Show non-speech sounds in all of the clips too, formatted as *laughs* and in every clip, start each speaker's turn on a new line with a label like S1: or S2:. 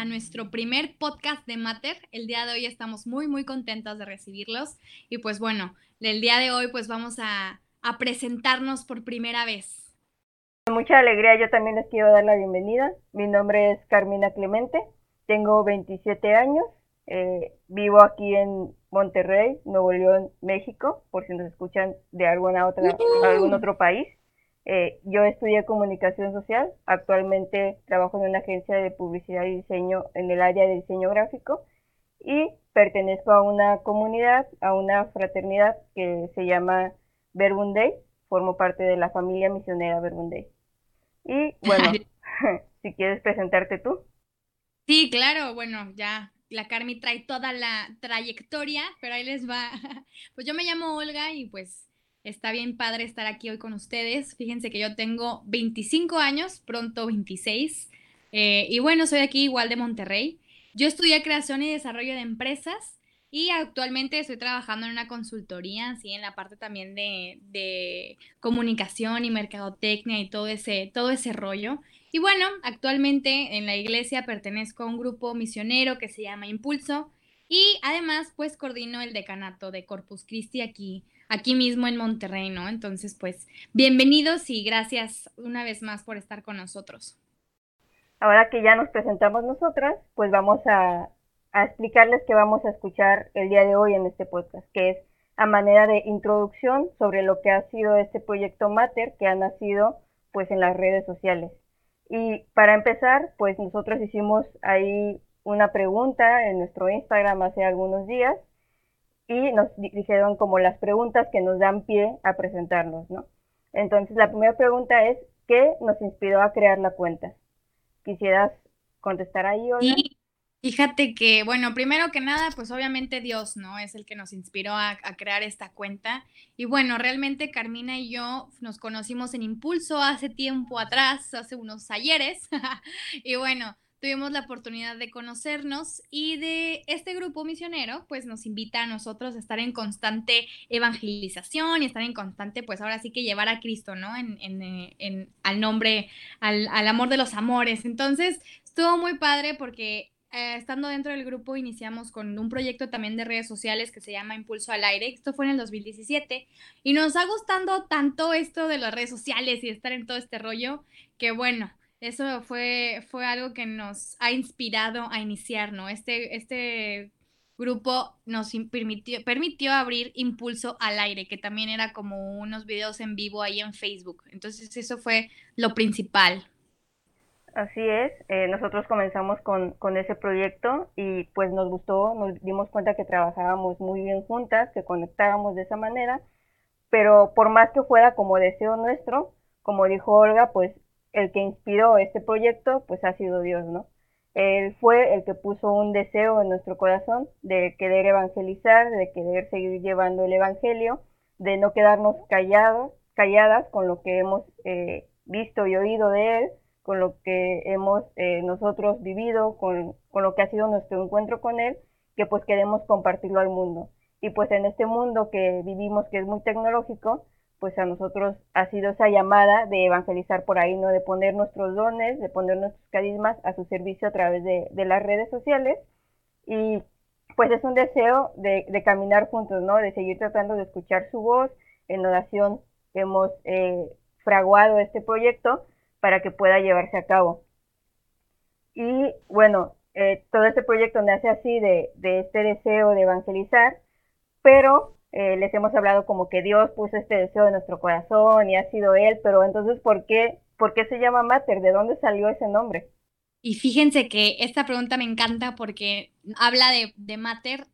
S1: a nuestro primer podcast de Mater. El día de hoy estamos muy, muy contentos de recibirlos y pues bueno, el día de hoy pues vamos a, presentarnos por primera vez.
S2: Con mucha alegría yo también les quiero dar la bienvenida. Mi nombre es Carmina Clemente, tengo 27 años, eh, vivo aquí en Monterrey, Nuevo León, México, por si nos escuchan de alguna otra, algún otro país. Eh, yo estudié comunicación social, actualmente trabajo en una agencia de publicidad y diseño en el área de diseño gráfico y pertenezco a una comunidad, a una fraternidad que se llama Verbunday, formo parte de la familia misionera Verbunday. Y bueno, *laughs* *laughs* si quieres presentarte tú.
S1: Sí, claro, bueno, ya la Carmi trae toda la trayectoria, pero ahí les va. *laughs* Pues yo me llamo Olga y pues Está bien padre estar aquí hoy con ustedes. Fíjense que yo tengo 25 años, pronto 26. Eh, y bueno, soy aquí igual de Monterrey. Yo estudié creación y desarrollo de empresas y actualmente estoy trabajando en una consultoría, así en la parte también de, de, comunicación y mercadotecnia y todo ese, todo ese rollo. Y bueno, actualmente en la iglesia pertenezco a un grupo misionero que se llama Impulso y además pues coordino el decanato de Corpus Christi aquí aquí mismo en Monterrey, ¿no? Entonces, pues, bienvenidos y gracias una vez más por estar con nosotros.
S2: Ahora que ya nos presentamos nosotras, pues vamos a, explicarles qué vamos a escuchar el día de hoy en este podcast, que es a manera de introducción sobre lo que ha sido este proyecto Mater que ha nacido pues en las redes sociales. Y para empezar, pues nosotros hicimos ahí una pregunta en nuestro Instagram hace algunos días y nos dijeron como las preguntas que nos dan pie a presentarnos, ¿no? Entonces, la primera pregunta es, ¿qué nos inspiró a crear la cuenta? ¿Quisieras contestar ahí, Olga?
S1: Y fíjate que, bueno, primero que nada, pues obviamente Dios, ¿no? Es el que nos inspiró a, a, crear esta cuenta. Y bueno, realmente Carmina y yo nos conocimos en Impulso hace tiempo atrás, hace unos ayeres. *laughs* y bueno, tuvimos la oportunidad de conocernos y de este grupo misionero, pues nos invita a nosotros a estar en constante evangelización y estar en constante, pues ahora sí que llevar a Cristo, ¿no? En, en, eh, en al nombre, al, al, amor de los amores. Entonces, estuvo muy padre porque eh, estando dentro del grupo iniciamos con un proyecto también de redes sociales que se llama Impulso al Aire. Esto fue en el 2017 y nos ha gustado tanto esto de las redes sociales y estar en todo este rollo que bueno, eso fue, fue algo que nos ha inspirado a iniciar, ¿no? Este, este grupo nos permitió, permitió abrir Impulso al aire, que también era como unos videos en vivo ahí en Facebook. Entonces eso fue lo principal.
S2: Así es, eh, nosotros comenzamos con, con, ese proyecto y pues nos gustó, nos dimos cuenta que trabajábamos muy bien juntas, que conectábamos de esa manera, pero por más que fuera como deseo nuestro, como dijo Olga, pues el que inspiró este proyecto, pues ha sido Dios, ¿no? Él fue el que puso un deseo en nuestro corazón de querer evangelizar, de querer seguir llevando el Evangelio, de no quedarnos callados, calladas con lo que hemos eh, visto y oído de Él, con lo que hemos eh, nosotros vivido, con, con lo que ha sido nuestro encuentro con Él, que pues queremos compartirlo al mundo. Y pues en este mundo que vivimos, que es muy tecnológico, pues a nosotros ha sido esa llamada de evangelizar por ahí, ¿no? De poner nuestros dones, de poner nuestros carismas a su servicio a través de, las redes sociales. Y pues es un deseo de, caminar juntos, ¿no? De seguir tratando de escuchar su voz. En oración hemos eh, fraguado este proyecto para que pueda llevarse a cabo. Y bueno, eh, todo este proyecto nace así de, de este deseo de evangelizar, pero eh, les hemos hablado como que Dios puso este deseo en nuestro corazón y ha sido Él, pero entonces, ¿por qué, ¿por qué se llama Mater? ¿De dónde salió ese nombre?
S1: Y fíjense que esta pregunta me encanta porque habla de, de Mater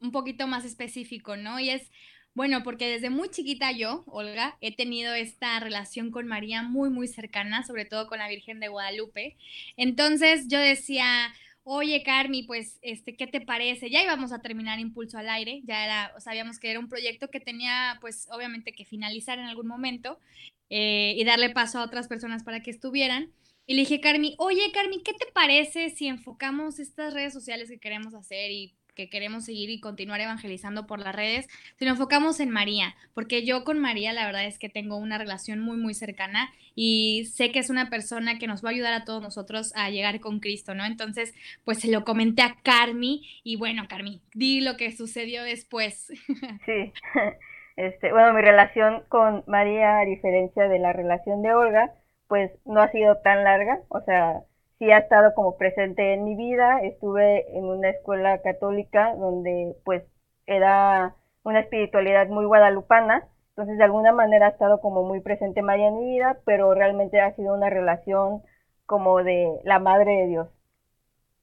S1: un poquito más específico, ¿no? Y es, bueno, porque desde muy chiquita yo, Olga, he tenido esta relación con María muy, muy cercana, sobre todo con la Virgen de Guadalupe. Entonces yo decía, oye Carmi, pues, este, ¿qué te parece? Ya íbamos a terminar Impulso al Aire, ya era, sabíamos que era un proyecto que tenía, pues, obviamente que finalizar en algún momento eh, y darle paso a otras personas para que estuvieran. Y le dije, Carmi, oye Carmi, ¿qué te parece si enfocamos estas redes sociales que queremos hacer y que queremos seguir y continuar evangelizando por las redes, si nos enfocamos en María, porque yo con María la verdad es que tengo una relación muy, muy cercana y sé que es una persona que nos va a ayudar a todos nosotros a llegar con Cristo, ¿no? Entonces, pues se lo comenté a Carmi y bueno, Carmi, di lo que sucedió después. *laughs*
S2: Sí. *laughs* Este, bueno, mi relación con María, a diferencia de la relación de Olga, pues no ha sido tan larga, o sea, sí ha estado como presente en mi vida. Estuve en una escuela católica donde pues era una espiritualidad muy guadalupana, entonces de alguna manera ha estado como muy presente María en mi vida, pero realmente ha sido una relación como de la Madre de Dios.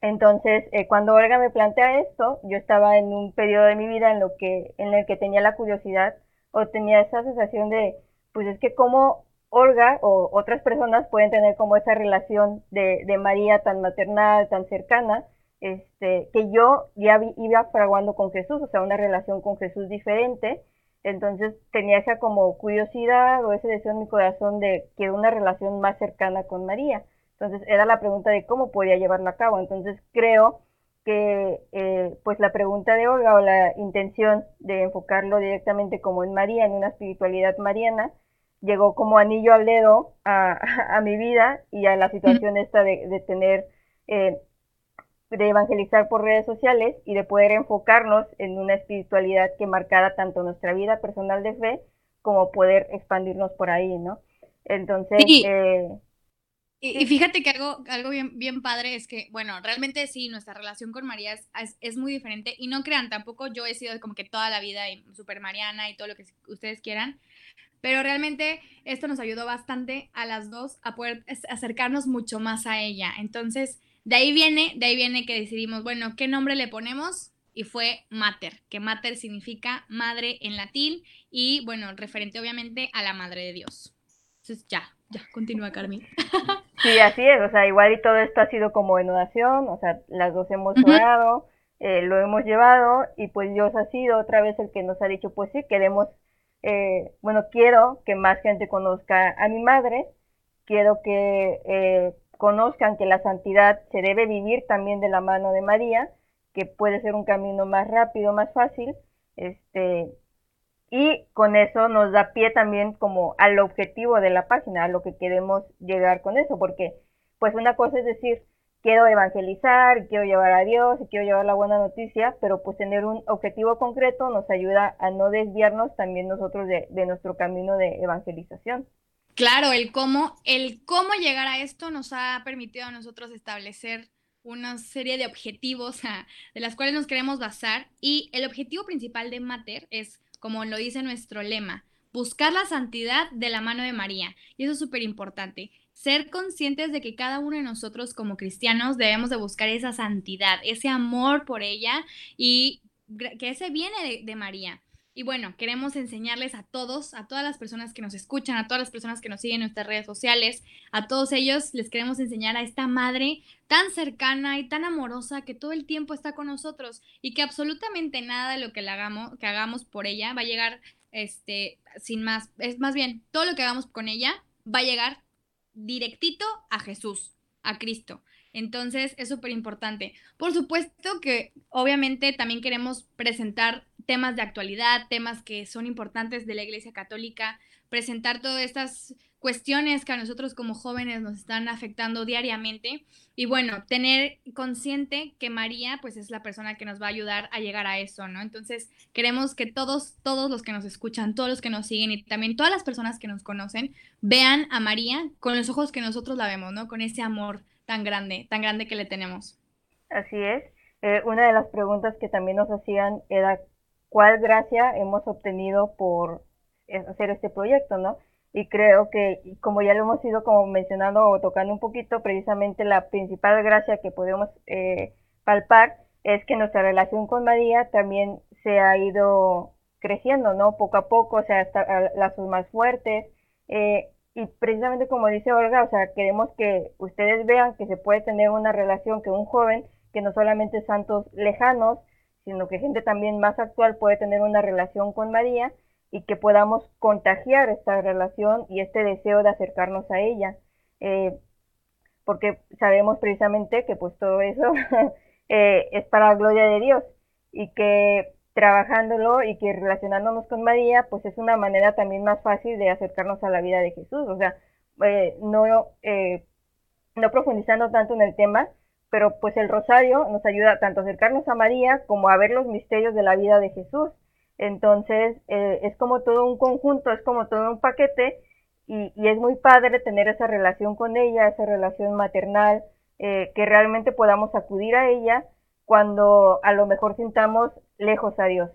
S2: Entonces, eh, cuando Olga me plantea esto, yo estaba en un periodo de mi vida en, lo que, en el que tenía la curiosidad o tenía esa sensación de, pues es que cómo Olga o otras personas pueden tener como esa relación de, de María tan maternal, tan cercana, este, que yo ya iba fraguando con Jesús, o sea, una relación con Jesús diferente. Entonces tenía esa como curiosidad o ese deseo en mi corazón de que una relación más cercana con María. Entonces era la pregunta de cómo podía llevarlo a cabo. Entonces creo que eh, pues la pregunta de Olga o la intención de enfocarlo directamente como en María, en una espiritualidad mariana, llegó como anillo al dedo a, *laughs* mi vida y a la situación esta de, tener, eh, de evangelizar por redes sociales y de poder enfocarnos en una espiritualidad que marcara tanto nuestra vida personal de fe como poder expandirnos por ahí, ¿no? Entonces, eh,
S1: y, fíjate que algo, algo bien, bien padre es que, bueno, realmente sí, nuestra relación con María es, es, muy diferente. Y no crean, tampoco yo he sido como que toda la vida super mariana y todo lo que ustedes quieran. Pero realmente esto nos ayudó bastante a las dos a poder acercarnos mucho más a ella. Entonces, de ahí viene, de ahí viene que decidimos, bueno, ¿qué nombre le ponemos? Y fue Mater, que Mater significa madre en latín y, bueno, referente obviamente a la madre de Dios. Entonces, ya, ya, continúa Carmen. *laughs*
S2: Sí, así es, o sea, igual y todo esto ha sido como en oración, o sea, las dos hemos orado, eh, lo hemos llevado y pues Dios ha sido otra vez el que nos ha dicho, pues sí, queremos eh, bueno, quiero que más gente conozca a mi madre, quiero que eh, conozcan que la santidad se debe vivir también de la mano de María, que puede ser un camino más rápido, más fácil, este, y con eso nos da pie también como al objetivo de la página, a lo que queremos llegar con eso, porque pues una cosa es decir, quiero evangelizar, quiero llevar a Dios quiero llevar la buena noticia, pero pues tener un objetivo concreto nos ayuda a no desviarnos también nosotros de, nuestro camino de evangelización.
S1: Claro, el cómo, el cómo llegar a esto nos ha permitido a nosotros establecer una serie de objetivos de las cuales nos queremos basar y el objetivo principal de Mater es, como lo dice nuestro lema, buscar la santidad de la mano de María. Y eso es súper importante ser conscientes de que cada uno de nosotros como cristianos debemos de buscar esa santidad, ese amor por ella y que ese viene de, María. Y bueno, queremos enseñarles a todos, a todas las personas que nos escuchan, a todas las personas que nos siguen en nuestras redes sociales, a todos ellos les queremos enseñar a esta madre tan cercana y tan amorosa que todo el tiempo está con nosotros y que absolutamente nada de lo que hagamos, que hagamos por ella va a llegar este sin más, es más bien todo lo que hagamos con ella va a llegar directito a Jesús, a Cristo. Entonces es súper importante. Por supuesto que obviamente también queremos presentar temas de actualidad, temas que son importantes de la Iglesia Católica, presentar todas estas cuestiones que a nosotros como jóvenes nos están afectando diariamente y bueno, tener consciente que María pues es la persona que nos va a ayudar a llegar a eso, ¿no? Entonces, queremos que todos todos los que nos escuchan, todos los que nos siguen y también todas las personas que nos conocen vean a María con los ojos que nosotros la vemos, ¿no? Con ese amor tan grande, tan grande que le tenemos.
S2: Así es. Eh, una de las preguntas que también nos hacían era cuál gracia hemos obtenido por hacer este proyecto, ¿no? y creo que, como ya lo hemos ido como mencionando o tocando un poquito, precisamente la principal gracia que podemos eh, palpar es que nuestra relación con María también se ha ido creciendo, ¿no? Poco a poco, o sea, hasta las más fuertes. Eh, y precisamente como dice Olga, o sea, queremos que ustedes vean que se puede tener una relación que un joven, que no solamente santos lejanos, sino que gente también más actual puede tener una relación con María y que podamos contagiar esta relación y este deseo de acercarnos a ella. Eh, porque sabemos precisamente que pues todo eso *laughs* eh, es para la gloria de Dios. y que trabajándolo y que relacionándonos con María, pues es una manera también más fácil de acercarnos a la vida de Jesús. O sea, eh, no, eh, no profundizando tanto en el tema, pero pues el rosario nos ayuda tanto a acercarnos a María como a ver los misterios de la vida de Jesús. Entonces, eh, es como todo un conjunto, es como todo un paquete y, y, es muy padre tener esa relación con ella, esa relación maternal, que realmente podamos acudir a ella cuando a lo mejor sintamos lejos a Dios.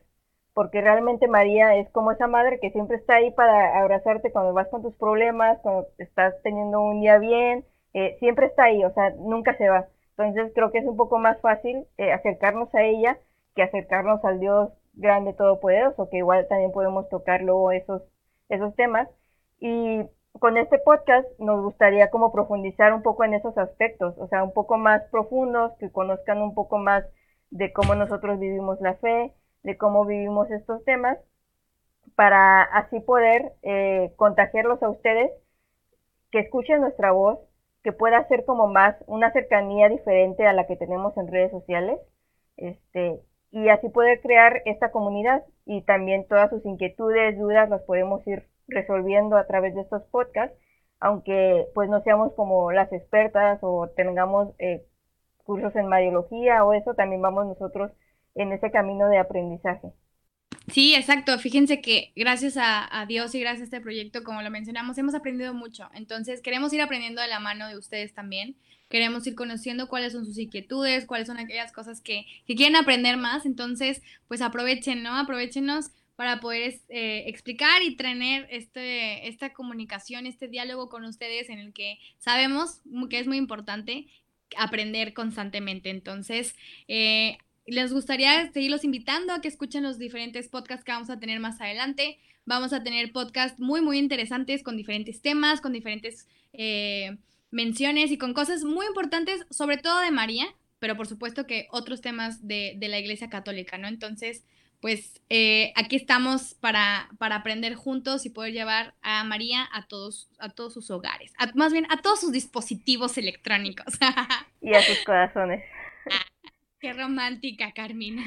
S2: Porque realmente María es como esa madre que siempre está ahí para abrazarte cuando vas con tus problemas, cuando estás teniendo un día bien, eh, siempre está ahí, o sea, nunca se va. Entonces creo que es un poco más fácil eh, acercarnos a ella que acercarnos al Dios grande todopoderoso, que igual también podemos tocar luego esos, esos temas. Y con este podcast nos gustaría como profundizar un poco en esos aspectos, o sea, un poco más profundos, que conozcan un poco más de cómo nosotros vivimos la fe, de cómo vivimos estos temas, para así poder eh, contagiarlos a ustedes, que escuchen nuestra voz, que pueda ser como más una cercanía diferente a la que tenemos en redes sociales, este, y así poder crear esta comunidad y también todas sus inquietudes, dudas las podemos ir resolviendo a través de estos podcasts, aunque pues no seamos como las expertas o tengamos eh, cursos en Mariología o eso, también vamos nosotros en ese camino de aprendizaje.
S1: Sí, exacto. Fíjense que gracias a, Dios y gracias a este proyecto, como lo mencionamos, hemos aprendido mucho. Entonces, queremos ir aprendiendo de la mano de ustedes también. Queremos ir conociendo cuáles son sus inquietudes, cuáles son aquellas cosas que, quieren aprender más. Entonces, pues aprovechen, ¿no? Aprovechenos para poder eh, explicar y tener este, esta comunicación, este diálogo con ustedes en el que sabemos que es muy importante aprender constantemente. Entonces, eh, les gustaría seguirlos invitando a que escuchen los diferentes podcasts que vamos a tener más adelante. Vamos a tener podcasts muy, muy interesantes con diferentes temas, con diferentes eh, menciones y con cosas muy importantes, sobre todo de María, pero por supuesto que otros temas de, de la Iglesia Católica, ¿no? Entonces, pues eh, aquí estamos para, para, aprender juntos y poder llevar a María a todos, a todos sus hogares, más bien a todos sus dispositivos electrónicos.
S2: y a sus corazones.
S1: Qué romántica, Carmina.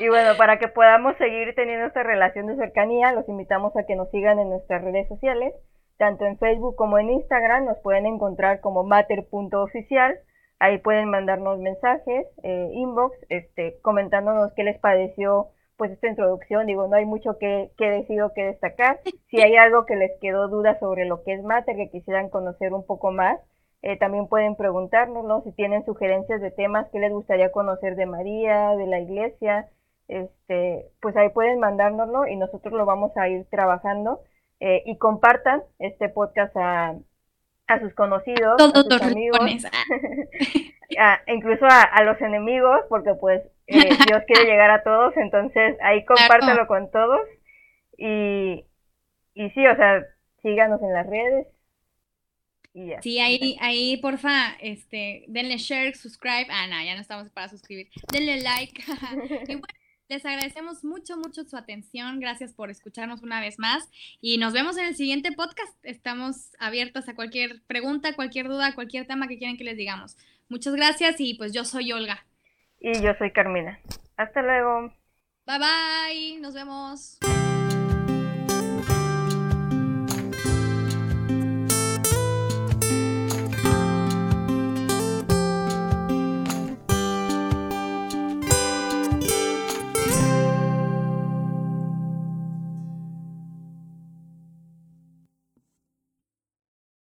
S2: y bueno, para que podamos seguir teniendo esta relación de cercanía, los invitamos a que nos sigan en nuestras redes sociales, tanto en Facebook como en Instagram, nos pueden encontrar como mater.oficial. Ahí pueden mandarnos mensajes, eh, inbox, este, comentándonos qué les pareció pues esta introducción. Digo, no hay mucho que, que decir o que destacar. Si hay algo que les quedó duda sobre lo que es Mater, que quisieran conocer un poco más, eh, también pueden preguntárnoslo. Si tienen sugerencias de temas que les gustaría conocer de María, de la iglesia, este, pues ahí pueden mandárnoslo y nosotros lo vamos a ir trabajando. Eh, y compartan este podcast a, a sus conocidos, a sus amigos, *laughs* incluso a, los enemigos, porque pues *laughs* eh, Dios quiere llegar a todos, entonces ahí compártelo con todos y, y sí, o sea, síganos en las redes.
S1: Y. Sí, ahí, ahí, porfa, este, denle share, subscribe. Ah, no, ya no estamos para suscribir. Denle like. *laughs* y bueno, les agradecemos mucho, mucho su atención. Gracias por escucharnos una vez más y nos vemos en el siguiente podcast. Estamos abiertos a cualquier pregunta, cualquier duda, cualquier tema que quieran que les digamos. Muchas gracias y pues yo soy Olga.
S2: Y yo soy Carmina. Hasta luego.
S1: Bye bye. Nos vemos.